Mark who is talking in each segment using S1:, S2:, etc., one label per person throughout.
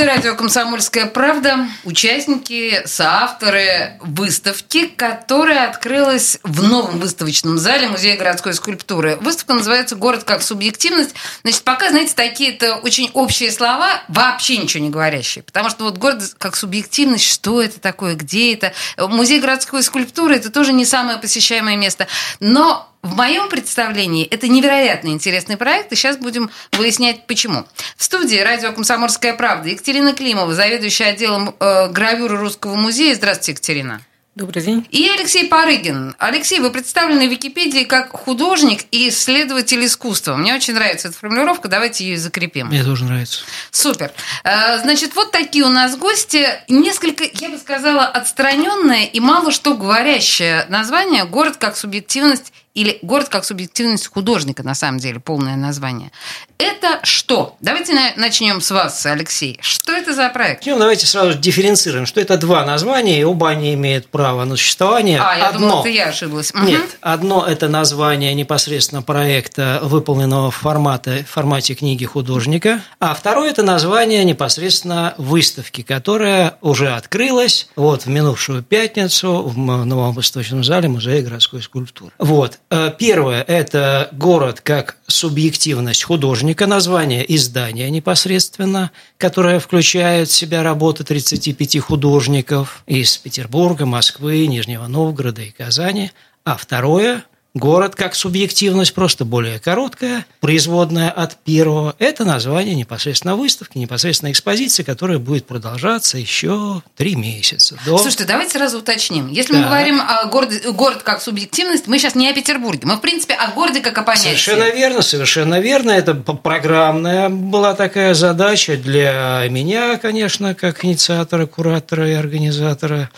S1: Студии радио «Комсомольская правда» участники, соавторы выставки, которая открылась в новом выставочном зале Музея городской скульптуры. Выставка называется «Город как субъективность». Значит, пока, знаете, такие-то очень общие слова, вообще ничего не говорящие. Потому что вот город как субъективность, что это такое, где это? Музей городской скульптуры – это тоже не самое посещаемое место. Но в моем представлении это невероятно интересный проект, и сейчас будем выяснять, почему. В студии радио «Комсомольская правда» Екатерина Климова, заведующая отделом э, гравюры Русского музея. Здравствуйте, Екатерина.
S2: Добрый день.
S1: И Алексей Парыгин. Алексей, вы представлены в Википедии как художник и исследователь искусства. Мне очень нравится эта формулировка, давайте ее закрепим.
S2: Мне тоже нравится.
S1: Супер. Э, значит, вот такие у нас гости. Несколько, я бы сказала, отстраненное и мало что говорящее название «Город как субъективность» или «Город как субъективность художника», на самом деле, полное название. Это что? Давайте начнем с вас, Алексей. Что это за проект?
S2: Ну, давайте сразу дифференцируем, что это два названия, и оба они имеют право на существование.
S1: А, я одно, думала, это я ошиблась.
S2: Нет, угу. одно – это название непосредственно проекта, выполненного в, формате, в формате книги художника, а второе – это название непосредственно выставки, которая уже открылась вот, в минувшую пятницу в новом восточном зале Музея городской скульптуры. Вот. Э, первое – это город как субъективность художника, название издания непосредственно, которое включает в себя работы 35 художников из Петербурга, Москвы, Нижнего Новгорода и Казани. А второе Город как субъективность, просто более короткая, производная от первого. Это название непосредственно выставки, непосредственно экспозиции, которая будет продолжаться еще три месяца.
S1: До... Слушайте, давайте сразу уточним. Если так. мы говорим о городе, город как субъективность, мы сейчас не о Петербурге. Мы, в принципе, о городе как о понятии.
S2: Совершенно верно, совершенно верно. Это программная была такая задача для меня, конечно, как инициатора, куратора и организатора,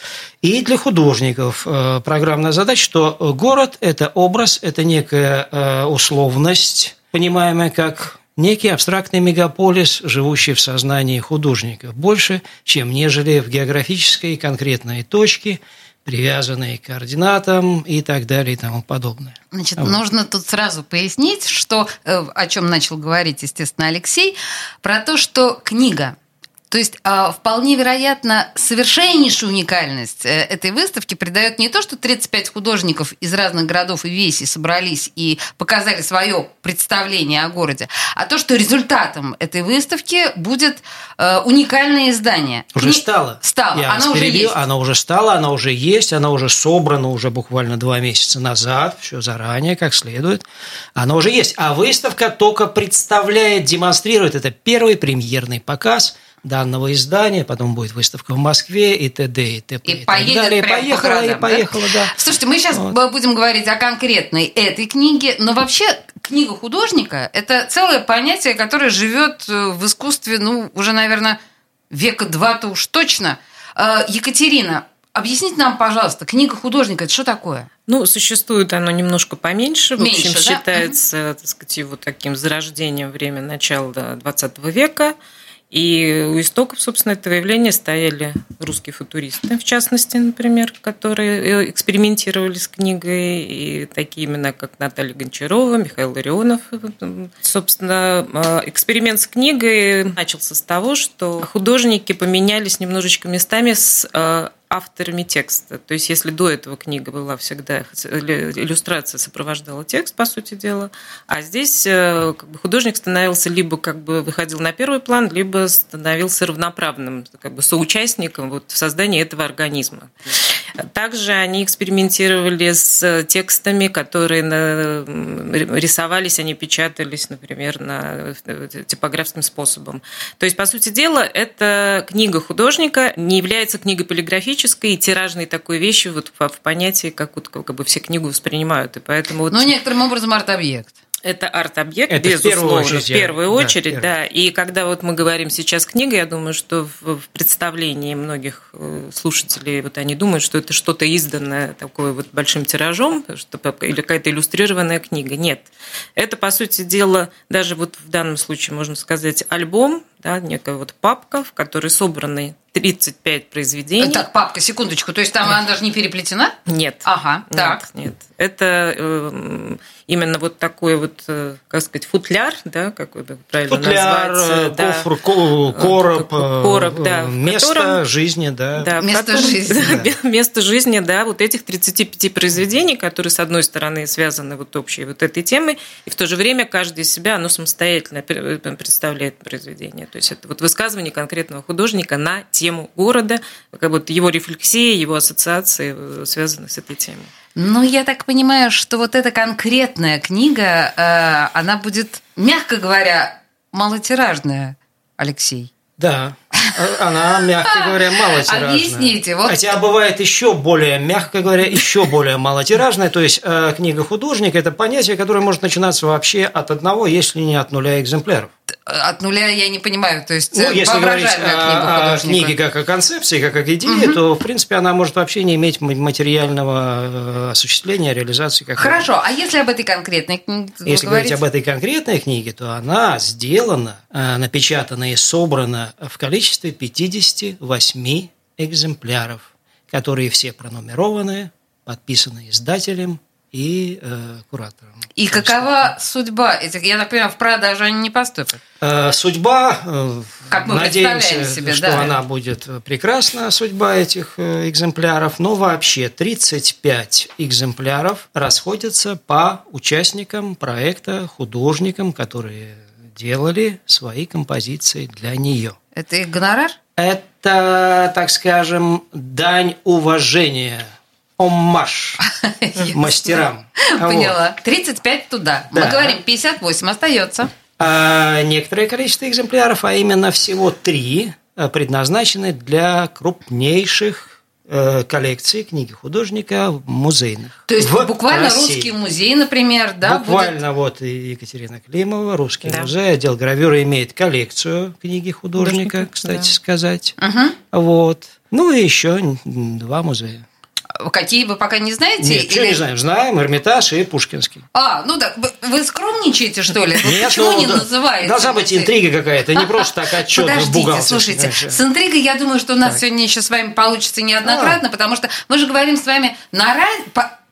S2: и для художников. Э, программная задача, что город – это образ – это некая э, условность, понимаемая как некий абстрактный мегаполис, живущий в сознании художника, больше, чем нежели в географической конкретной точке, привязанные к координатам и так далее и тому подобное.
S1: Значит, вот. нужно тут сразу пояснить, что, э, о чем начал говорить, естественно, Алексей, про то, что книга то есть а, вполне вероятно совершеннейшую уникальность э, этой выставки придает не то, что 35 художников из разных городов и весей собрались и показали свое представление о городе, а то, что результатом этой выставки будет э, уникальное издание.
S2: Уже Кни... стало.
S1: Стало.
S2: Я
S1: оно уже есть.
S2: Оно уже стало, оно уже есть, оно уже собрано уже буквально два месяца назад, все заранее, как следует. Оно уже есть. А выставка только представляет, демонстрирует. Это первый премьерный показ – данного издания, потом будет выставка в Москве и т.д. и т.п.
S1: И, и поедет далее.
S2: Прямо поехала, по городам, и поехала, да? да.
S1: Слушайте, мы сейчас вот. будем говорить о конкретной этой книге, но вообще книга художника – это целое понятие, которое живет э, в искусстве, ну, уже, наверное, века два-то уж точно. Э, Екатерина, Объясните нам, пожалуйста, книга художника это что такое?
S3: Ну, существует оно немножко поменьше. В
S1: Меньше,
S3: общем,
S1: да?
S3: считается, так сказать, его таким зарождением время начала 20 века. И у истоков, собственно, этого явления стояли русские футуристы, в частности, например, которые э, экспериментировали с книгой, и такие имена, как Наталья Гончарова, Михаил Ларионов. Собственно, э, эксперимент с книгой начался с того, что художники поменялись немножечко местами с э, авторами текста. То есть, если до этого книга была всегда, иллюстрация сопровождала текст, по сути дела, а здесь э, как бы, художник становился либо как бы выходил на первый план, либо становился равноправным как бы, соучастником вот, в создании этого организма. Также они экспериментировали с текстами, которые рисовались, они печатались, например, на типографским способом. То есть, по сути дела, эта книга художника не является книгой полиграфической и тиражной такой вещью вот в понятии, как, вот, как бы все книгу воспринимают. И поэтому вот...
S1: Ну, некоторым образом арт-объект.
S3: Это арт-объект,
S2: Это
S3: безусловно,
S2: в первую очередь,
S3: в первую
S2: да,
S3: очередь,
S2: первую.
S3: да. И когда вот мы говорим сейчас книга, я думаю, что в в представлении многих э, слушателей, вот они думают, что это что-то изданное такое вот большим тиражом, что или какая-то иллюстрированная книга. Нет. Это, по сути дела, даже вот в данном случае, можно сказать, альбом, да, некая вот папка, в которой собраны 35 произведений.
S1: Так, папка, секундочку. То есть там она даже не переплетена?
S3: Нет.
S1: Ага,
S3: Нет,
S1: так.
S3: нет. Это э, именно вот такой вот, э, как сказать, футляр, да, как бы правильно
S2: Футляр,
S3: назвать.
S2: э,
S3: да.
S2: кофр, ко- короб, э,
S3: Короб, да,
S2: место
S3: котором-
S2: жизни, да.
S3: Да,
S1: Место
S3: котором-
S1: жизни,
S3: да, место жизни, да, вот этих 35 произведений, которые, с одной стороны, связаны вот общей вот этой темой, и в то же время каждое из себя, оно самостоятельно пр- представляет произведение. То есть это вот высказывание конкретного художника на тему города, как вот его рефлексии, его ассоциации э, связаны с этой темой.
S1: Ну, я так понимаю, что вот эта конкретная книга, э, она будет, мягко говоря, малотиражная, Алексей.
S2: Да, она, мягко говоря, малотиражная.
S1: Объясните, вот-
S2: Хотя бывает еще более, мягко говоря, еще более малотиражная. То есть э, книга художника – это понятие, которое может начинаться вообще от одного, если не от нуля экземпляров.
S1: От нуля я не понимаю, то есть
S2: Ну,
S1: э,
S2: если говорить о, о книге как о концепции, как о идее, то, в принципе, она может вообще не иметь материального э, осуществления, реализации. Как
S1: Хорошо, а если об этой конкретной книге
S2: Если говорить
S1: говорите?
S2: об этой конкретной книге, то она сделана, э, напечатана и собрана в количестве 58 экземпляров, которые все пронумерованы, подписаны издателем и э, куратором.
S1: И какова судьба этих? Я так понимаю, в продажу они не поступят.
S2: Э, Судьба, э,
S1: Как мы
S2: надеемся,
S1: себе,
S2: что
S1: да.
S2: она будет прекрасна, судьба этих э, экземпляров, но вообще 35 экземпляров расходятся по участникам проекта, художникам, которые делали свои композиции для нее.
S1: Это их гонорар?
S2: Это, так скажем, дань уважения, оммаж мастерам. Вот.
S1: Поняла. 35 туда. Мы говорим, 58 остается.
S2: А некоторое количество экземпляров, а именно всего три, э, предназначены для крупнейших э, коллекций книги художника музейных.
S1: То есть
S2: в
S1: буквально
S2: России.
S1: русский музей, например, да? будет?
S2: Буквально вот и Екатерина Климова, Русский
S3: Да.
S2: музей, отдел гравюры имеет коллекцию книги художника,
S3: Художника,
S2: кстати
S3: да.
S2: сказать.
S1: Мгм.
S2: Вот. Ну и еще два музея.
S1: Какие вы пока не знаете?
S2: Нет,
S1: Или-
S2: не знаем. Знаем Эрмитаж и Пушкинский.
S1: А, ну да, вы, скромничаете, что ли?
S2: Нет,
S1: почему
S2: ну,
S1: не называете?
S2: Должна быть интрига какая-то, не просто так отчет
S1: Подождите, слушайте, с интригой я думаю, что у нас сегодня еще с вами получится неоднократно, потому что мы же говорим с вами на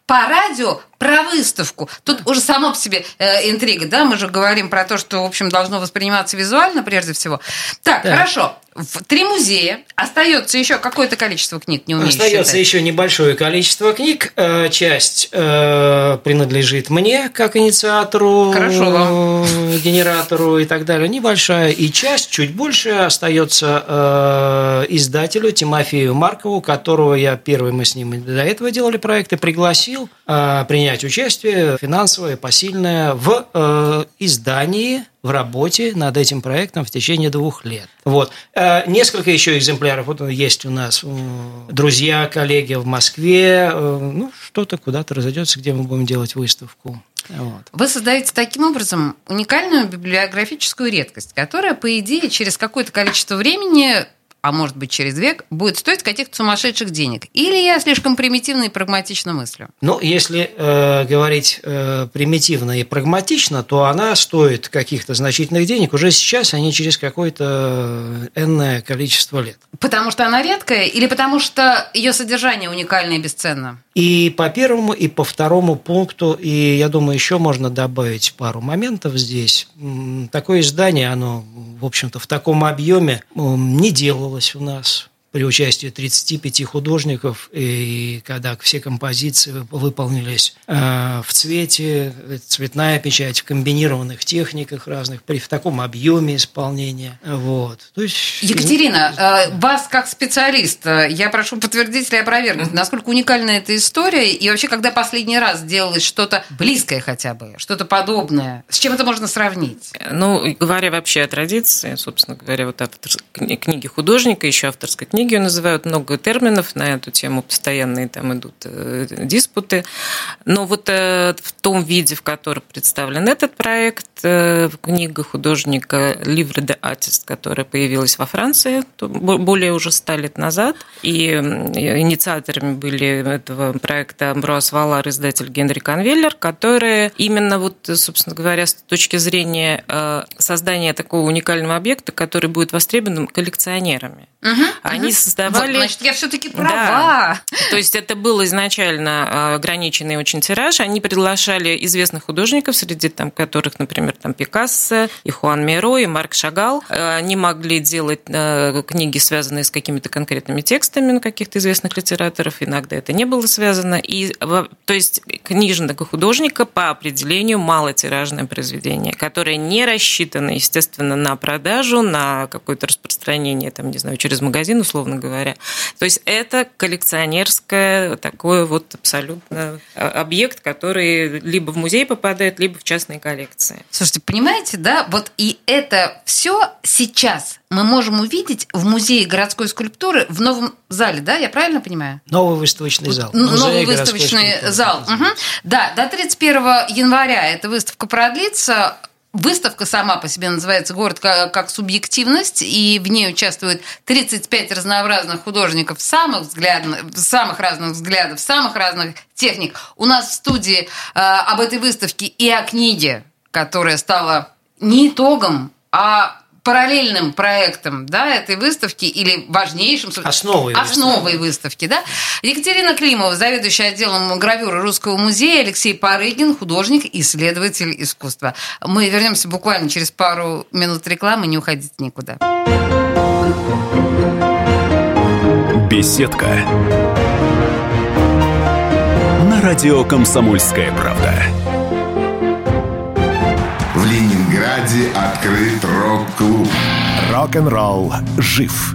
S1: по радио про выставку. Тут уже само по себе э, интрига, да? Мы же говорим про то, что, в общем, должно восприниматься визуально прежде всего. Так,
S2: Так.
S1: хорошо. В три музея. Остается еще какое-то количество книг, не умею
S2: Остается
S1: считать.
S2: еще небольшое количество книг. Э, Часть э, принадлежит мне как инициатору,
S1: Хорошо вам.
S2: э, генератору и так далее. Небольшая. И часть, чуть больше, остается э, издателю Тимофею Маркову, которого я первый, мы с ним до этого делали проекты, пригласил э, принять участие финансовое, посильное в э, издании в работе над этим проектом в течение двух лет. Вот. Э, Несколько еще экземпляров вот есть у нас. Друзья, коллеги в Москве. э, Ну, что-то куда-то разойдется, где мы будем делать выставку. Вот.
S1: Вы создаете таким образом уникальную библиографическую редкость, которая, по идее, через какое-то количество времени, а может быть через век, будет стоить каких-то сумасшедших денег. Или я слишком примитивно и прагматично мыслю?
S2: Ну, если э, говорить э, примитивно и прагматично, то она стоит каких-то значительных денег уже сейчас, а не через какое-то э, энное количество лет.
S1: Потому что она редкая или потому что ее содержание уникально и бесценно?
S2: И по первому, и по второму пункту, и я думаю, еще можно добавить пару моментов здесь. Такое издание, оно, в общем-то, в таком объеме не делалось у нас при участии 35 художников, и когда все композиции выполнились э, в цвете, э, цветная печать в комбинированных техниках разных, при в таком объеме исполнения. Вот. То есть,
S1: Екатерина, э, вас как специалиста, я прошу подтвердить или опровергнуть, насколько уникальна эта история, и вообще, когда последний раз делалось что-то близкое хотя бы, что-то подобное, с чем это можно сравнить?
S3: Ну, и говоря вообще о традиции, собственно говоря, вот автор, кни- книги художника, еще авторской книги книги называют, много терминов на эту тему, постоянные там идут э, диспуты. Но вот э, в том виде, в котором представлен этот проект, книга художника Livre de Artist, которая появилась во Франции более уже ста лет назад, и инициаторами были этого проекта Амброас Валар, издатель Генри Конвеллер, которые именно вот, собственно говоря, с точки зрения создания такого уникального объекта, который будет востребован коллекционерами. Угу, Они угу. создавали... Вот,
S1: значит, я все-таки права. Да.
S3: То есть это был изначально а, ограниченный очень тираж. Они приглашали известных художников, среди там, которых, например, там Пикассо, и Хуан Миро, и Марк Шагал. Они могли делать а, книги, связанные с какими-то конкретными текстами на каких-то известных литераторов. Иногда это не было связано. И, то есть книжного художника по определению малотиражное произведение, которое не рассчитано, естественно, на продажу, на какое-то распространение, там, не знаю, через через магазин, условно говоря. То есть это коллекционерское такой вот абсолютно а, объект, который либо в музей попадает, либо в частные коллекции.
S1: Слушайте, понимаете, да, вот и это все сейчас мы можем увидеть в музее городской скульптуры в новом зале, да, я правильно понимаю?
S2: Новый выставочный зал.
S1: Новый выставочный зал. Угу. Да, до 31 января эта выставка продлится. Выставка сама по себе называется «Город как субъективность», и в ней участвуют 35 разнообразных художников самых, взглядов, самых разных взглядов, самых разных техник. У нас в студии э, об этой выставке и о книге, которая стала не итогом, а параллельным проектом да, этой выставки или важнейшим
S2: основой,
S1: основой выставки. Да? Екатерина Климова, заведующая отделом гравюры Русского музея, Алексей Парыгин, художник, исследователь искусства. Мы вернемся буквально через пару минут рекламы, не уходите никуда.
S4: Беседка. На радио «Комсомольская правда».
S5: Ленинграде открыт рок-клуб.
S4: Рок-н-ролл жив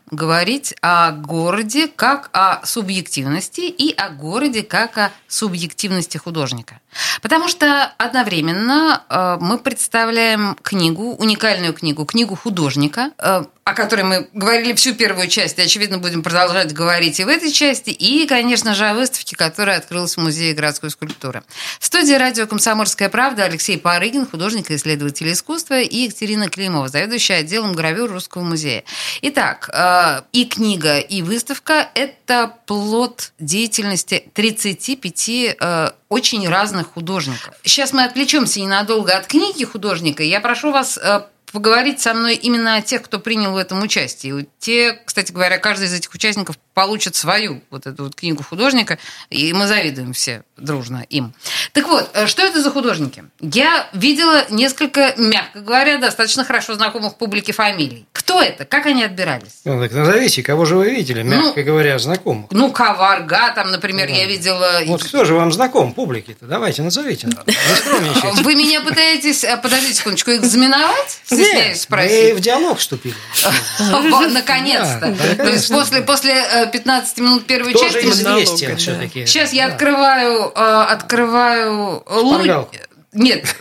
S1: говорить о городе как о субъективности и о городе как о субъективности художника. Потому что одновременно э, мы представляем книгу, уникальную книгу, книгу художника, э, о которой мы говорили всю первую часть, и, очевидно, будем продолжать говорить и в этой части, и, конечно же, о выставке, которая открылась в Музее городской скульптуры. В студии радио «Комсомольская правда» Алексей Парыгин, художник и исследователь искусства, и Екатерина Климова, заведующая отделом гравюр Русского музея. Итак, э, и книга, и выставка – это плод деятельности 35 очень разных художников. Сейчас мы отвлечемся ненадолго от книги художника. Я прошу вас э, поговорить со мной именно о тех, кто принял в этом участие. Те, кстати говоря, каждый из этих участников получат свою вот эту вот книгу художника, и мы завидуем все дружно им. Так вот, э, что это за художники? Я видела несколько, мягко говоря, достаточно хорошо знакомых публике фамилий. Кто это? Как они отбирались?
S2: Ну, так назовите, кого же вы видели, мягко ну, говоря, знакомых?
S1: Ну, Коварга, там, например, да. я видела...
S2: Вот кто же вам знаком публике-то? Давайте, назовите.
S1: Вы меня пытаетесь, э, подождите секундочку, экзаменовать?
S2: Стесняюсь спросить. Вы в диалог вступили.
S1: Наконец-то. То есть после 15 минут первой части.
S2: Же известен все-таки.
S1: Сейчас я открываю, э, открываю. Нет,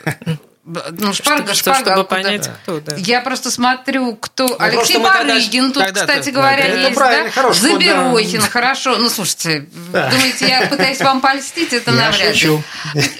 S1: ну, шпарга,
S3: что,
S1: шпарга.
S3: Чтобы понять, да. кто, да.
S1: Я просто смотрю, кто... Ну, Алексей Барыгин тут, кстати говоря, да, есть, да? Хорош, Заберохин, да. хорошо. Ну, слушайте, да. думаете, я пытаюсь вам польстить? Это я навряд ли.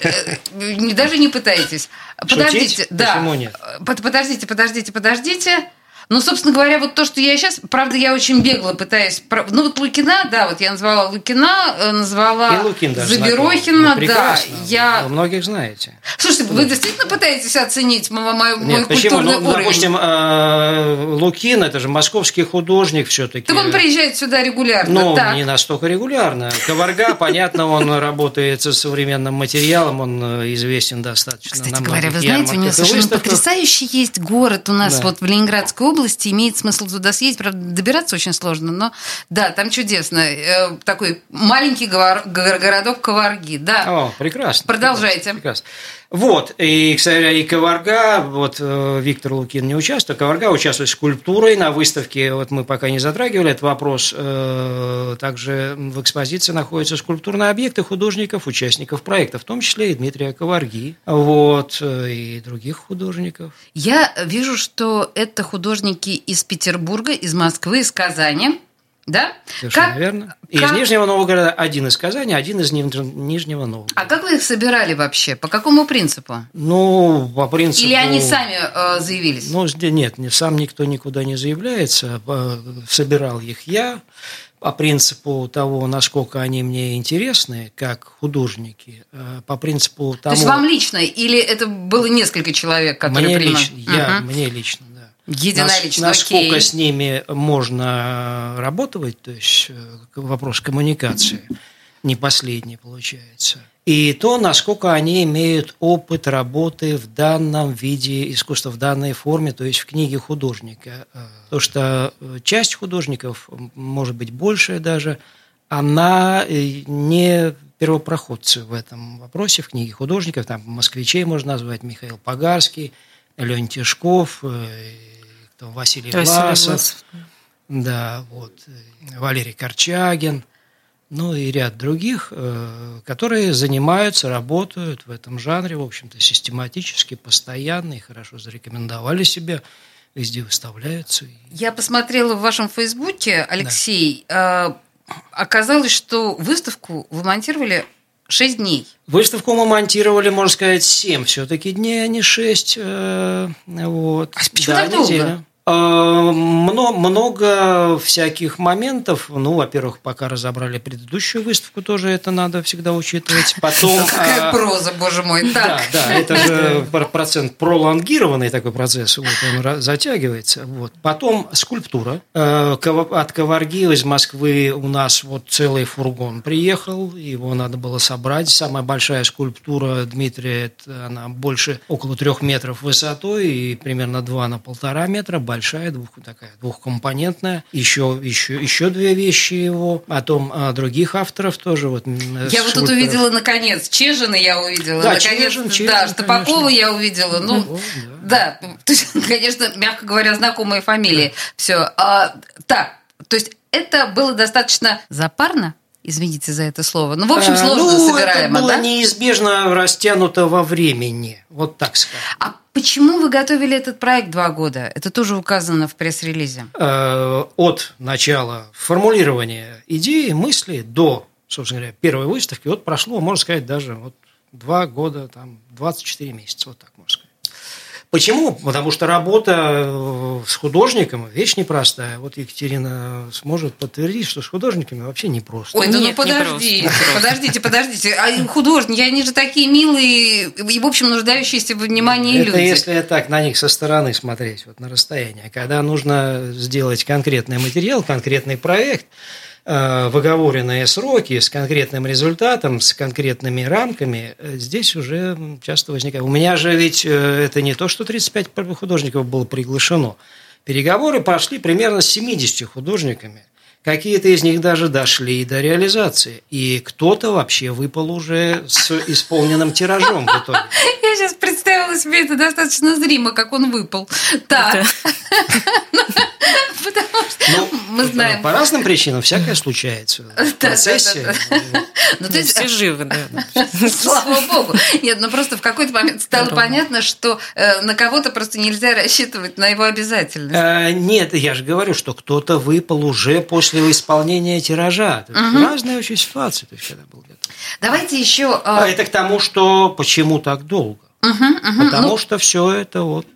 S1: Э, даже не пытайтесь. Подождите,
S2: да. Почему нет?
S1: Подождите, подождите, подождите. Ну, собственно говоря, вот то, что я сейчас, правда, я очень бегло пытаюсь... Ну, вот Лукина, да, вот я назвала Лукина, э, назвала
S2: И Лукин даже
S1: Заберохина.
S2: Ну,
S1: да. Я...
S2: Вы многих знаете.
S1: Слушайте, вы действительно пытаетесь оценить мо- мой, мой
S2: Нет, почему?
S1: культурный
S2: Ну,
S1: уровень?
S2: допустим, э, Лукин, это же московский художник все-таки.
S1: Так он приезжает сюда регулярно.
S2: Ну,
S1: так.
S2: не настолько регулярно. Коварга, понятно, он работает со современным материалом, он э, известен достаточно
S1: Кстати говоря, вы знаете, у него совершенно потрясающий есть город у нас вот в Ленинградской области. Имеет смысл туда съездить. Правда, добираться очень сложно, но да, там чудесно. Э, Такой маленький городок Коварги. Да.
S2: О, прекрасно.
S1: Продолжайте.
S2: Прекрасно. Вот, и, кстати, и Коварга, вот э, Виктор Лукин не участвует, Коварга участвует скульптурой на выставке, вот мы пока не затрагивали этот вопрос, э, также в экспозиции находятся скульптурные объекты художников, участников проекта, в том числе и Дмитрия Коварги, вот, э, и других художников.
S1: Я вижу, что это художники из Петербурга, из Москвы, из Казани. Да?
S2: Совершенно
S1: Как-
S2: верно. И из
S1: как-
S2: Нижнего Новгорода один из Казани, один из Ниж- Нижнего Новгорода.
S1: А как вы их собирали вообще? По какому принципу?
S2: Ну, по принципу...
S1: Или они сами э, заявились?
S2: Ну, нет, не- сам никто никуда не заявляется. Э, Собирал их я по принципу того, насколько они мне интересны, как художники, э, по принципу того...
S1: То есть вам лично? Или это было несколько человек, которые
S2: мне
S1: принимали?
S2: лично, я, мне лично.
S1: Единолично,
S2: Нас- насколько
S1: окей.
S2: с ними можно работать, то есть э, вопрос коммуникации, не последний получается. И то, насколько они имеют опыт работы в данном виде искусства, в данной форме, то есть в книге художника. Э, Потому что э, часть художников, может быть, большая даже, она э, не первопроходцы в этом вопросе, в книге художников. Там москвичей можно назвать Михаил Погарский, Леонид Тишков, э, кто, Василий,
S3: Василий
S2: Власов.
S3: Власов.
S2: Да, вот. Валерий Корчагин. Ну и ряд других, э, которые занимаются, работают в этом жанре, в общем-то, систематически, постоянно и хорошо зарекомендовали себя, везде выставляются.
S1: Я посмотрела в вашем Фейсбуке, Алексей, э, оказалось, что выставку вы монтировали 6 дней.
S2: Выставку мы монтировали, можно сказать, 7 все-таки дней, а не 6. Вот.
S1: А почему
S2: Да,
S1: так долго?
S2: неделя. Э, мно- Много всяких моментов. Ну, во-первых, пока разобрали предыдущую выставку, тоже это надо всегда учитывать. Потом...
S1: Какая
S2: а,
S1: проза, боже мой.
S2: Да, да, это же пр- процент пролонгированный такой процесс, вот он затягивается. Вот. Потом скульптура. Э, От Коварги из Москвы у нас вот целый фургон приехал, его надо было собрать. Самая большая скульптура Дмитрия, это она больше около трех метров высотой и примерно два на полтора метра, большая, двух, такая двухкомпонентная. Еще, еще, еще две вещи его. Потом а, других авторов тоже. Вот, м,
S1: Я вот тут увидела, наконец, Чежина я увидела.
S2: Да,
S1: наконец,
S2: Чежин,
S1: да,
S2: Чежин,
S1: Штапакова
S2: конечно.
S1: я увидела. Ну,
S2: Ну,
S1: да. то есть, конечно, мягко говоря, знакомые фамилии. Все. так, то есть это было достаточно запарно? Извините за это слово. Ну, в общем,
S2: А,
S1: сложно
S2: ну,
S1: собираемо,
S2: это было
S1: да?
S2: неизбежно растянуто во времени. Вот так скажем.
S1: А почему вы готовили этот проект два года? Это тоже указано в пресс-релизе.
S2: Э, От начала формулирования идеи, мысли до, собственно говоря, первой выставки, вот прошло, можно сказать, даже вот два года, там, 24 месяца, вот так можно сказать. Почему? Потому что работа э, с художником – вещь непростая. Вот Екатерина сможет подтвердить, что с художниками вообще непросто.
S1: Ой, да
S3: Нет,
S1: ну подождите,
S3: просто, не
S1: подождите, подождите. А художники, они же такие милые и, в общем, нуждающиеся в внимании
S2: Это
S1: люди.
S2: если так на них со стороны смотреть, вот на расстоянии. Когда нужно сделать конкретный материал, конкретный проект, в оговоренные сроки, с конкретным результатом, с конкретными рамками, э, здесь уже часто возникает. У меня же ведь э, это не то, что 35 художников было приглашено. Переговоры прошли примерно с 70 художниками. Какие-то из них даже дошли до реализации. И кто-то вообще выпал уже с исполненным тиражом в итоге.
S1: Я сейчас представила себе это достаточно зримо, как он выпал. Так. Потому что
S2: Ну,
S1: мы знаем.
S2: По разным причинам всякое случается в процессе.
S1: Ну, то есть,
S3: Все живы, да.
S1: Слава богу. Нет, ну просто в какой-то момент стало понятно, что э, на кого-то просто нельзя рассчитывать на его обязательность.
S2: Э, Нет, я же говорю, что кто-то выпал уже после исполнения тиража. То есть Разные очень ситуации, то есть, когда был готов.
S1: Давайте еще...
S2: А
S1: э,
S2: это к тому, что почему так долго?
S1: мгм, мгм.
S2: Потому
S1: Ну,
S2: что все это вот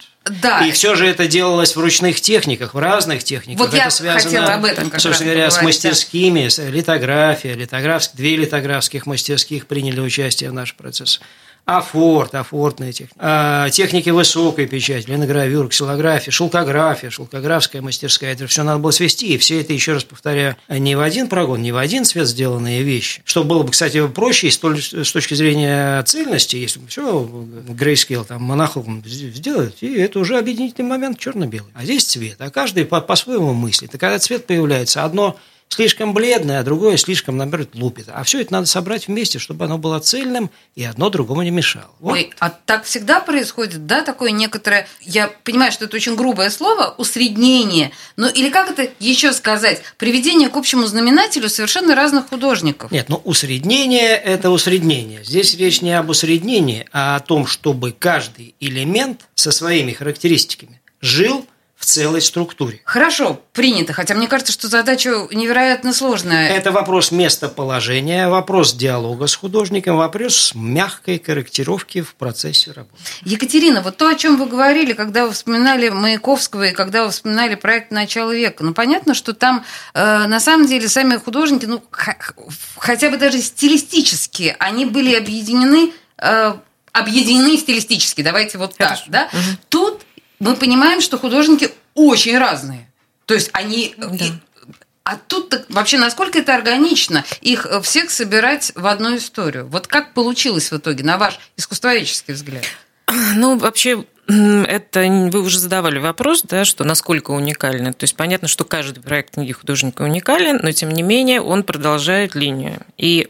S1: Да.
S2: И все же это делалось в ручных техниках, в разных техниках.
S1: Вот
S2: это
S1: я
S2: связано,
S1: хотела об этом как
S2: собственно
S1: раз
S2: говоря, с
S1: да.
S2: мастерскими, с литография, литограф... две литографских мастерских приняли участие в нашем процессе. Афорт, афортная техника, а, техники высокой печати, линогравюра, ксилография, шелкография, шелкографская мастерская. Это все надо было свести. И все это, еще раз повторяю, не в один прогон, не в один цвет сделанные вещи. Что было бы, кстати, проще с точки зрения цельности, если бы все грейскейл там монахом сделать, и это уже объединительный момент черно-белый. А здесь цвет, а каждый по- по-своему мыслит. И когда цвет появляется, одно слишком бледное, а другое слишком, наоборот, лупит. А все это надо собрать вместе, чтобы оно было цельным, и одно другому не мешало. Вот.
S1: Ой, а так всегда происходит, да, такое некоторое, я понимаю, что это очень грубое слово, усреднение, ну или как это еще сказать, приведение к общему знаменателю совершенно разных художников.
S2: Нет, ну усреднение – это усреднение. Здесь речь не об усреднении, а о том, чтобы каждый элемент со своими характеристиками жил в целой структуре.
S1: Хорошо, принято, хотя мне кажется, что задача невероятно сложная.
S2: Это вопрос местоположения, вопрос диалога с художником, вопрос мягкой корректировки в процессе работы.
S1: Екатерина, вот то, о чем вы говорили, когда вы вспоминали Маяковского и когда вы вспоминали проект «Начало века», ну, понятно, что там э, на самом деле сами художники, ну, хотя бы даже стилистически, они были объединены, э, объединены стилистически, давайте вот так, да? Тут мы понимаем, что художники очень разные. То есть они... и- а тут вообще насколько это органично их э, всех собирать в одну историю? Вот как получилось в итоге, на ваш искусствоведческий взгляд?
S3: Ну, вообще, это вы уже задавали вопрос, да, что насколько уникально. То есть понятно, что каждый проект книги художника уникален, но тем не менее он продолжает линию. И,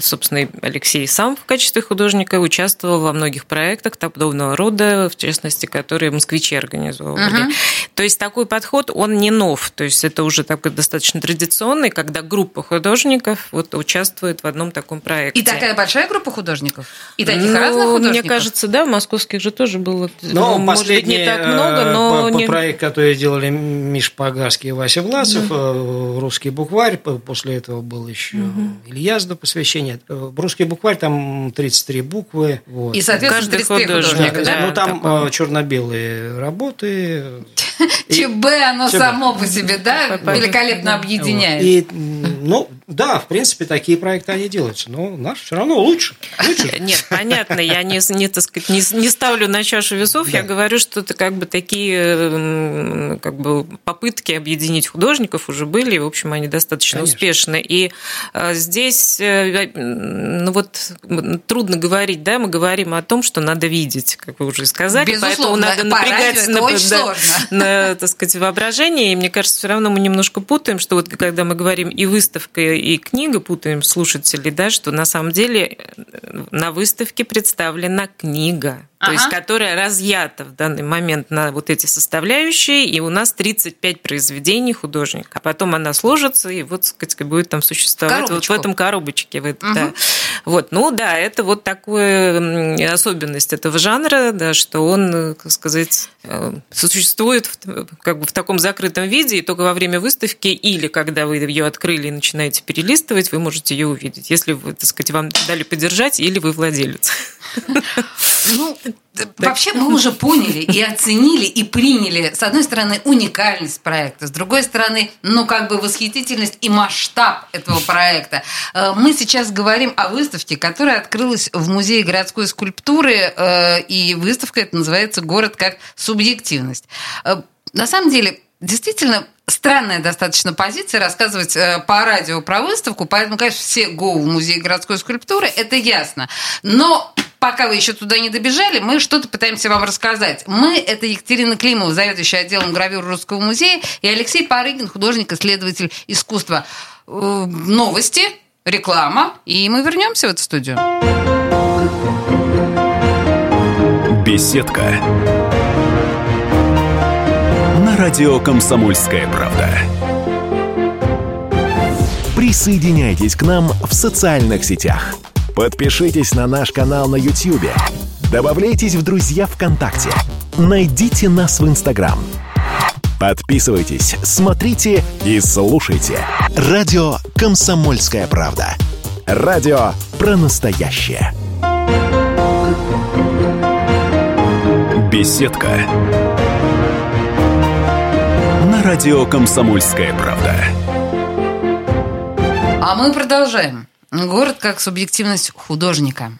S3: собственно, Алексей сам в качестве художника участвовал во многих проектах подобного рода, в частности, которые москвичи организовывали.
S1: Мгм.
S3: То есть такой подход, он не нов. То есть это уже такой достаточно традиционный, когда группа художников вот участвует в одном таком проекте.
S1: И такая большая группа художников? И таких
S3: Ну,
S1: разных художников?
S3: Мне кажется, да, в московских же тоже было, ну, может быть, не так много,
S2: э,
S3: но
S2: по- по
S3: не-
S2: проект, который делали Миш Погарский и Вася Власов, э, русский букварь, по- после этого был еще Ильяс до посвящения. Э, Русский букварь, там 33 буквы. вот.
S1: И, соответственно,
S3: Каждый
S1: 33
S3: художник,
S1: художника, да?
S2: ну, там
S3: такой.
S2: э, черно-белые работы.
S1: ЧБ, оно само по себе, да, великолепно
S3: да.
S1: объединяет.
S2: Ну, да, в принципе, такие проекты они делаются. Но наш все равно лучше. лучше.
S3: Нет, понятно, я не, не, так сказать, не, не ставлю на чашу весов, я говорю, что это как бы такие как бы попытки объединить художников уже были, и, в общем, они достаточно
S2: Конечно.
S3: успешны. И э, здесь, э, ну вот, трудно говорить, да, мы говорим о том, что надо видеть, как вы уже сказали, поэтому
S1: Безусловно,
S3: надо
S1: по
S3: напрягать на- да, на, так сказать, воображение. И мне кажется, все равно мы немножко путаем, что вот когда мы говорим и выставка, и книга, путаем слушателей, да, что на самом деле э, на выставке представлена книга. То
S1: Ага.
S3: есть, которая разъята в данный момент на вот эти составляющие, и у нас 35 произведений художника. А потом она сложится, и вот, так сказать, будет там существовать вот в
S1: Коробочку.
S3: этом коробочке. В этом,
S1: Мгм.
S3: да. Вот, ну да, это вот такая особенность этого жанра, да, что он, как сказать, э, существует в, как бы в таком закрытом виде, и только во время выставки или когда вы ее открыли и начинаете перелистывать, вы можете ее увидеть, если так сказать, вам дали подержать, или вы владелец.
S1: Ну, вообще мы уже поняли и оценили, и приняли, с одной стороны, уникальность проекта, с другой стороны, ну, как бы восхитительность и масштаб этого проекта. Э, Мы сейчас говорим о выставке, которая открылась в Музее городской скульптуры, э, и выставка это называется «Город как субъективность». Э, На самом деле, действительно, странная достаточно позиция рассказывать по радио про выставку, поэтому, конечно, все го в музей городской скульптуры, это ясно. Но пока вы еще туда не добежали, мы что-то пытаемся вам рассказать. Мы – это Екатерина Климова, заведующая отделом гравюр Русского музея, и Алексей Парыгин, художник-исследователь искусства. Э, Новости, реклама, и мы вернемся в эту студию.
S4: Беседка. На радио «Комсомольская правда». Присоединяйтесь к нам в социальных сетях. Подпишитесь на наш канал на YouTube. Добавляйтесь в друзья ВКонтакте. Найдите нас в Инстаграм. Подписывайтесь, смотрите и слушайте. Радио «Комсомольская правда». Радио про настоящее. Беседка. На радио «Комсомольская правда».
S1: А мы продолжаем. Город как субъективность художника.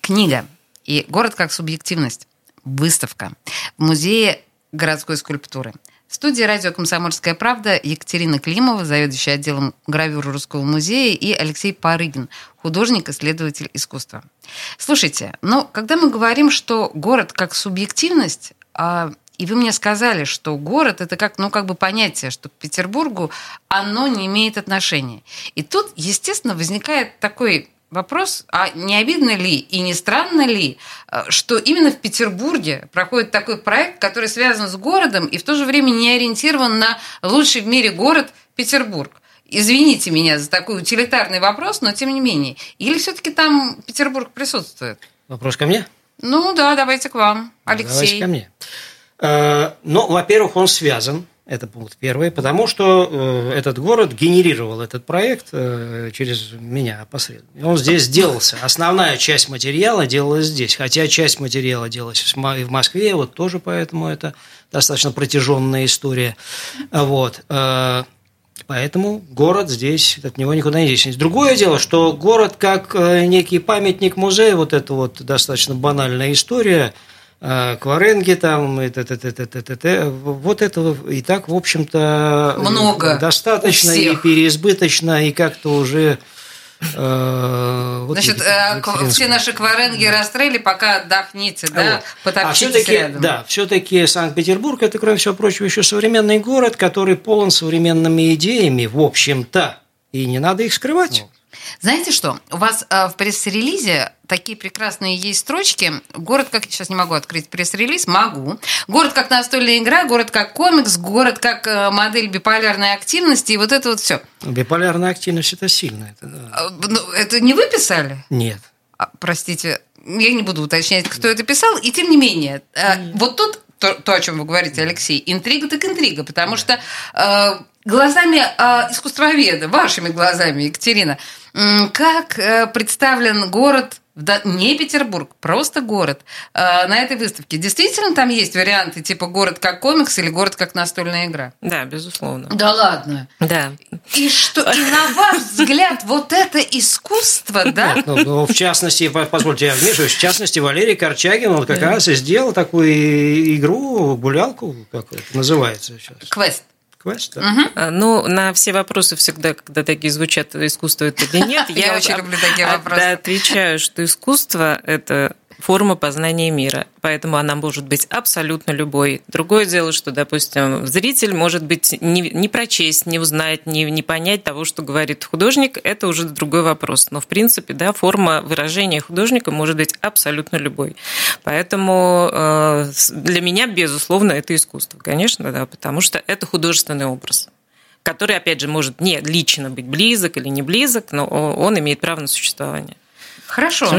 S1: Книга. И город как субъективность. Выставка. В музее городской скульптуры. В студии радио «Комсомольская правда» Екатерина Климова, заведующая отделом гравюры Русского музея, и Алексей Парыгин, художник-исследователь искусства. Слушайте, но когда мы говорим, что город как субъективность, а, и вы мне сказали, что город это как, ну, как бы понятие, что к Петербургу оно не имеет отношения. И тут, естественно, возникает такой Вопрос, а не обидно ли и не странно ли, э, что именно в Петербурге проходит такой проект, который связан с городом и в то же время не ориентирован на лучший в мире город Петербург? Извините меня за такой утилитарный вопрос, но тем не менее. Или все-таки там Петербург присутствует?
S2: Вопрос ко мне?
S1: Ну да, давайте к вам, Алексей.
S2: Давайте ко мне. Э, ну, во-первых, он связан это пункт первый, потому что э, этот город генерировал этот проект э, через меня опосредованно. Он здесь делался. Основная часть материала делалась здесь, хотя часть материала делалась и в Москве, вот тоже поэтому это достаточно протяженная история. Вот. Поэтому город здесь, от него никуда не денешься. Другое дело, что город как некий памятник-музей, вот это вот достаточно банальная история – кваренги там, и т -т -т -т -т -т -т. вот этого и так, в общем-то,
S1: много
S2: достаточно и переизбыточно, и как-то уже
S1: э, вот Значит, э, все наши кваренги расстрели, пока отдохните, да,
S2: вот. А все-таки, да, все-таки Санкт-Петербург это, кроме всего прочего, еще современный город, который полон современными идеями, в общем-то, и не надо их скрывать.
S1: Знаете что? У вас э, в пресс-релизе такие прекрасные есть строчки. Город как... Сейчас не могу открыть пресс-релиз. Могу. Город как настольная игра, город как комикс, город как э, модель биполярной активности. И вот это вот все.
S2: Биполярная активность – это сильно. Это, да.
S1: Э, ну, это не вы писали?
S2: Нет.
S1: А, простите, я не буду уточнять, кто это писал. И тем не менее, э, вот тут то, то, о чем вы говорите, Алексей, интрига так интрига, потому что э, глазами э, искусствоведа, вашими глазами, Екатерина, как э, представлен город не Петербург, просто город э, на этой выставке. Действительно там есть варианты типа город как комикс или город как настольная игра?
S3: Да, безусловно.
S1: Да ладно?
S3: Да.
S1: И что, и на ваш взгляд, вот это искусство, да?
S2: Нет, ну, ну, в частности, позвольте, я вмешиваюсь, в частности, Валерий Корчагин, он как раз и сделал такую игру, гулялку, как это называется сейчас.
S1: Квест.
S2: Да.
S3: Угу. Ну, на все вопросы всегда, когда такие звучат, искусство это или нет,
S1: я очень люблю такие вопросы.
S3: Отвечаю, что искусство – это форма познания мира, поэтому она может быть абсолютно любой. Другое дело, что, допустим, зритель может быть не, не прочесть, не узнать, не, не понять того, что говорит художник, это уже другой вопрос. Но, в принципе, да, форма выражения художника может быть абсолютно любой. Поэтому э, для меня, безусловно, это искусство, конечно, да, потому что это художественный образ который, опять же, может не лично быть близок или не близок, но он имеет право на существование.
S1: Хорошо.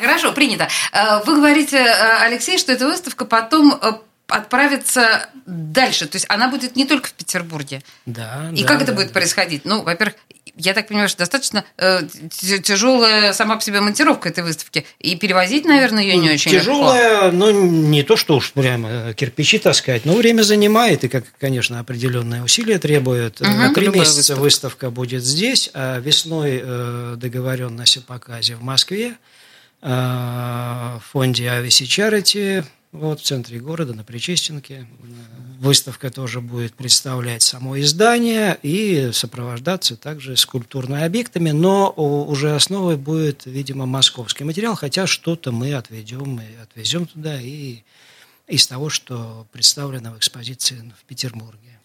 S1: Хорошо, принято. Э, вы говорите, э, Алексей, что эта выставка потом э, отправится дальше. То есть она будет не только в Петербурге.
S2: Да.
S1: И
S2: да,
S1: как
S2: да,
S1: это будет происходить? Ну, во-первых, я так понимаю, что достаточно э, тяжелая сама по себе монтировка этой выставки. И перевозить, наверное, ее не очень
S2: Тяжелая,
S1: легко.
S2: но не то, что уж прямо кирпичи таскать, но время занимает, и, как, конечно, определенные усилия требует. Угу. На три месяца выставка. выставка будет здесь, а весной э, договоренность о показе в Москве э, в фонде Avisi Charity вот в центре города, на Причестенке. Выставка тоже будет представлять само издание и сопровождаться также скульптурными объектами, но уже основой будет, видимо, московский материал, хотя что-то мы отведем и отвезем туда и из того, что представлено в экспозиции в Петербурге.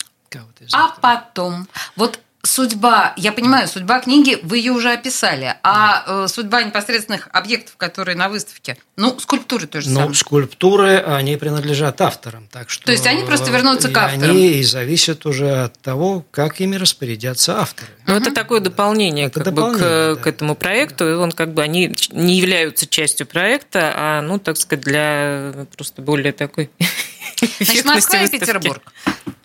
S1: А потом, вот судьба, я понимаю, судьба книги вы ее уже описали, а э, судьба непосредственных объектов, которые на выставке, ну, скульптуры тоже
S2: ну, самое. скульптуры, они принадлежат авторам, так что...
S1: То есть они просто вернутся к авторам?
S2: Они и зависят уже от того, как ими распорядятся авторы.
S3: Ну, это такое дополнение, это как дополнение, бы, к, да. к этому проекту, и он как бы, они не являются частью проекта, а, ну, так сказать, для просто более такой
S1: Значит, Москва и Петербург.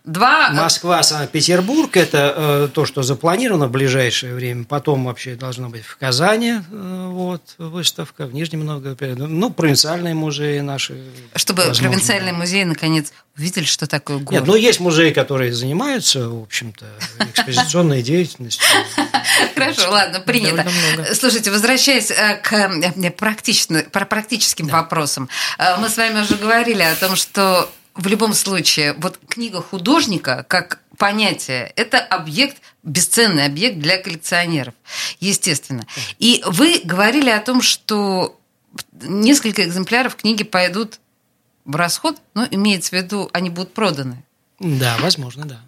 S1: Два...
S2: Москва, Санкт-Петербург – это э, то, что запланировано в ближайшее время. Потом вообще должна быть в Казани э, вот, выставка, в Нижнем Новгороде. Ну, провинциальные музеи наши.
S1: Чтобы
S2: возможно.
S1: провинциальные музеи, наконец, увидели, что такое город.
S2: Нет, ну, есть музеи, которые занимаются, в общем-то, экспозиционной деятельностью.
S1: Хорошо, ладно, принято. Слушайте, возвращаясь э, к э, практическим вопросам, э, мы с вами уже говорили о том, что в любом случае, вот книга художника как понятие, это объект, бесценный объект для коллекционеров, естественно. И вы говорили о том, что несколько экземпляров книги пойдут в расход, но имеется в виду, они будут проданы.
S2: Да, возможно, да.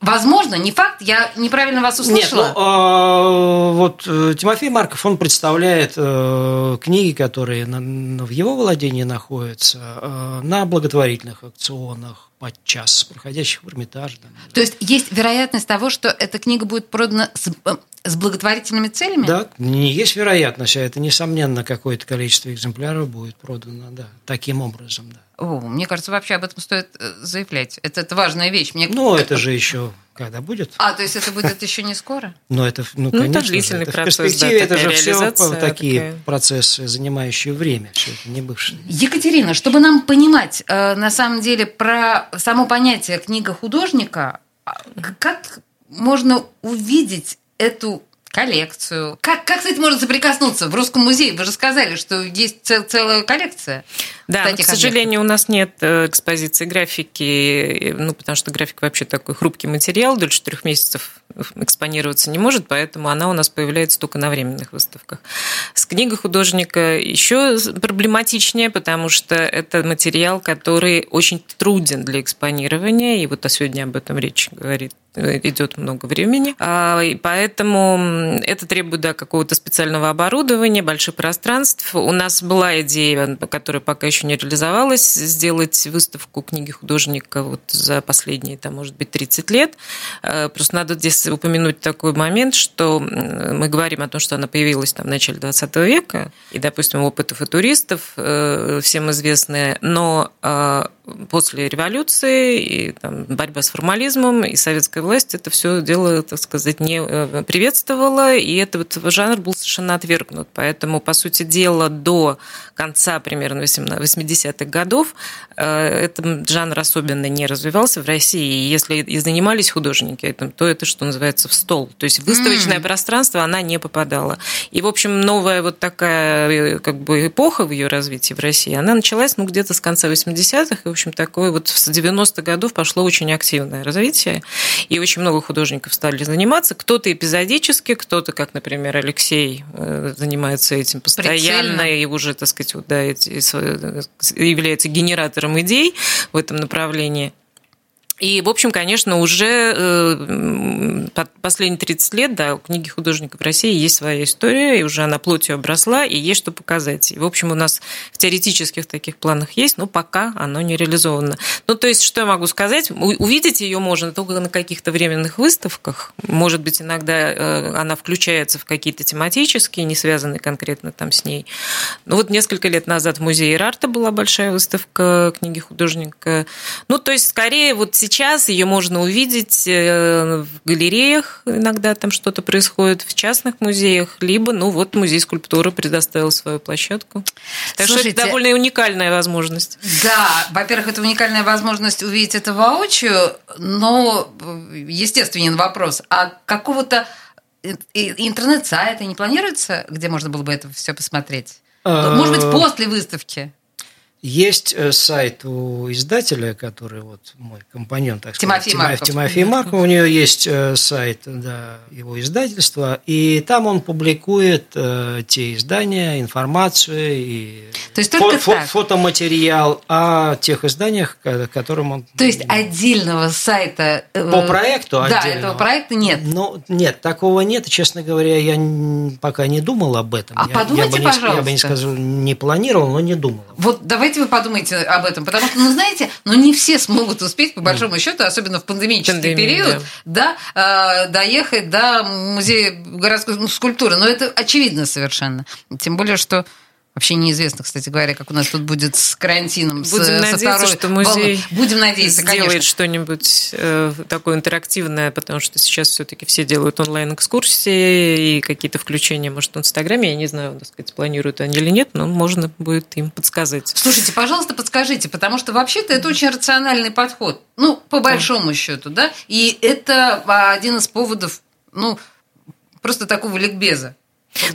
S1: Возможно, не факт, я неправильно вас
S2: Нет,
S1: услышала.
S2: ну, а, вот э, Тимофей Марков, он представляет э, книги, которые на- на- в его владении находятся, э, на благотворительных акционах, подчас проходящих в Эрмитаже. там.
S1: То есть есть вероятность того, что эта книга будет продана с, с благотворительными целями?
S2: Да, не есть вероятность, а это, несомненно, какое-то количество экземпляров будет продано, да, таким образом, да.
S1: О, мне кажется, вообще об этом стоит э, заявлять. Это, это важная вещь. Мне...
S2: Ну, это же еще когда будет?
S1: А, то есть это будет еще не скоро?
S2: Ну, это, ну,
S3: Ну, это
S2: конечно же,
S3: длительный
S2: это
S3: процесс,
S2: В перспективе
S3: да,
S2: это же все такие
S3: такая.
S2: процессы, занимающие время, все это не бывшие.
S1: Екатерина, чтобы нам понимать, э, на самом деле, про само понятие книга художника, а, как можно увидеть эту коллекцию? Как, как с этим можно соприкоснуться? В Русском музее вы же сказали, что есть цел- целая коллекция.
S3: Да, но, к сожалению, у нас нет э, экспозиции графики, э, ну, потому что график вообще такой хрупкий материал, дольше трех месяцев экспонироваться не может, поэтому она у нас появляется только на временных выставках. С книгой художника еще проблематичнее, потому что это материал, который очень труден для экспонирования, и вот сегодня об этом речь говорит идет много времени, А, и поэтому это требует да, какого-то специального оборудования, больших пространств. У нас была идея, которая пока еще не реализовалась, сделать выставку книги художника вот за последние, там, может быть, 30 лет. Э, Просто надо здесь упомянуть такой момент, что мы говорим о том, что она появилась там, в начале 20 века, и, допустим, опыты футуристов э, всем известны, но э, после революции и там, борьба с формализмом и советская власть это все дело, так сказать, не э, приветствовала, и этот жанр был совершенно отвергнут. Поэтому, по сути дела, до конца примерно 80-х годов э, этот жанр особенно не развивался в России. И если и занимались художники этим, то это, что называется, в стол. То есть выставочное пространство она не попадала. И, в общем, новая вот такая э, как бы эпоха в ее развитии в России, она началась ну, где-то с конца 80-х, и, в общем, такое вот с 90-х годов пошло очень активное развитие, и очень много художников стали заниматься. Кто-то эпизодически, кто-то, как, например, Алексей, э, занимается этим постоянно,
S1: Прицельно.
S3: и уже, так сказать, вот, да, эти- э, является генератором идей в этом направлении. И, в общем, конечно, уже э, последние 30 лет, да, у книги художников России есть своя история, и уже она плотью обросла, и есть что показать. И, в общем, у нас в теоретических таких планах есть, но пока оно не реализовано. Ну, то есть, что я могу сказать? Увидеть ее можно только на каких-то временных выставках. Может быть, иногда э, она включается в какие-то тематические, не связанные конкретно там с ней. Ну, вот несколько лет назад в музее Ирарта была большая выставка книги художника. Ну, то есть, скорее, вот сейчас ее можно увидеть э, в галереях, иногда там что-то происходит, в частных музеях, либо, ну, вот музей скульптуры предоставил свою площадку. Так что
S1: Слушайте,
S3: это довольно уникальная возможность.
S1: Да, во-первых, это уникальная возможность увидеть это воочию, но э, естественен вопрос. А какого-то э, интернет-сайта не планируется, где можно было бы это все посмотреть? Может быть, после выставки?
S2: Есть э, сайт у издателя, который вот мой компаньон, так сказать,
S1: Тимофей
S2: Тима-
S1: Марков.
S2: Тимофей Марков. У него есть э, сайт, да, его издательства, и там он публикует э, те издания, информацию и
S1: То есть
S2: фо- фо- фотоматериал о тех изданиях, ко- которым он
S1: То есть отдельного сайта... э,
S2: по проекту
S1: Да,
S2: отдельного.
S1: этого проекта нет.
S2: Ну, нет, такого нет. Честно говоря, я пока не думал об этом.
S1: А
S2: я,
S1: подумайте,
S2: я бы не, Я бы
S1: пожалуйста.
S2: не сказал, не планировал, но не думал.
S1: Вот давайте вы подумайте об этом, потому что, ну, знаете, ну, не все смогут успеть, по большому счету, особенно в пандемический
S3: Пандемия,
S1: период, да, э, доехать до музея городской ну, скульптуры. Но это очевидно совершенно. Тем более, что Вообще неизвестно, кстати говоря, как у нас тут будет с карантином.
S3: Будем
S1: с,
S3: надеяться,
S1: со второй
S3: что музей.
S1: Будем надеяться,
S3: сделает что-нибудь э, такое интерактивное, потому что сейчас все-таки все делают онлайн-экскурсии и какие-то включения, может, в Инстаграме. Я не знаю, так сказать, планируют они или нет, но можно будет им подсказать.
S1: Слушайте, пожалуйста, подскажите, потому что вообще-то это очень рациональный подход. Ну, по большому счету, да? И это один из поводов, ну, просто такого ликбеза.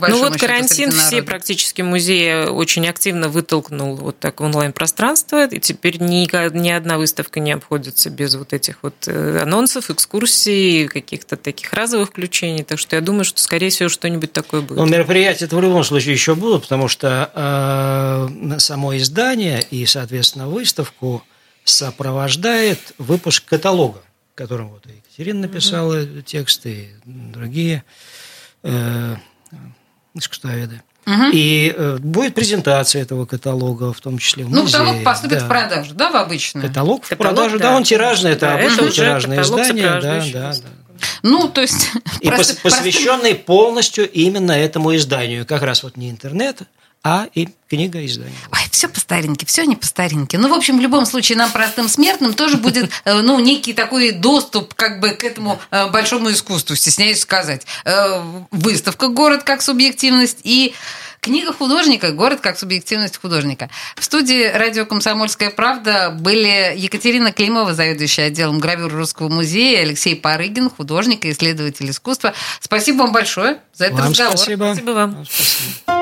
S3: Ну вот карантин все практически музеи очень активно вытолкнул вот так в онлайн-пространство, и теперь ни, ни одна выставка не обходится без вот этих вот э, анонсов, экскурсий, каких-то таких разовых включений. Так что я думаю, что, скорее всего, что-нибудь такое будет.
S2: Но мероприятия в любом случае еще будут, потому что э, само издание и, соответственно, выставку сопровождает выпуск каталога, в котором вот Екатерина написала тексты, и другие э, искусствоведы. И э, будет презентация этого каталога, в том числе в
S1: Ну,
S2: музее.
S1: каталог поступит
S2: да.
S1: в продажу, да, в обычную?
S2: Каталог в
S3: Каталог,
S2: продажу, да,
S3: да.
S2: он тиражный, это
S3: Да, это
S2: обычное
S3: уже
S2: тиражное издание, да, да, да.
S1: Ну, то есть...
S2: И
S1: просто-
S2: пос- посвященный полностью именно этому изданию. Как раз вот не интернет, а и книга издания.
S1: Ой, все по старинке, все не по старинке. Ну, в общем, в любом случае, нам, простым смертным, тоже будет, э, ну, некий такой доступ как бы к этому э, большому искусству, стесняюсь сказать. Э, Выставка «Город как субъективность» и книга художника «Город как субъективность художника». В студии радио «Комсомольская правда» были Екатерина Климова, заведующая отделом гравюр Русского музея, Алексей Парыгин, художник и исследователь искусства. Спасибо вам большое за этот
S2: Вам
S1: разговор.
S2: спасибо.
S3: Спасибо вам.
S2: Вам спасибо.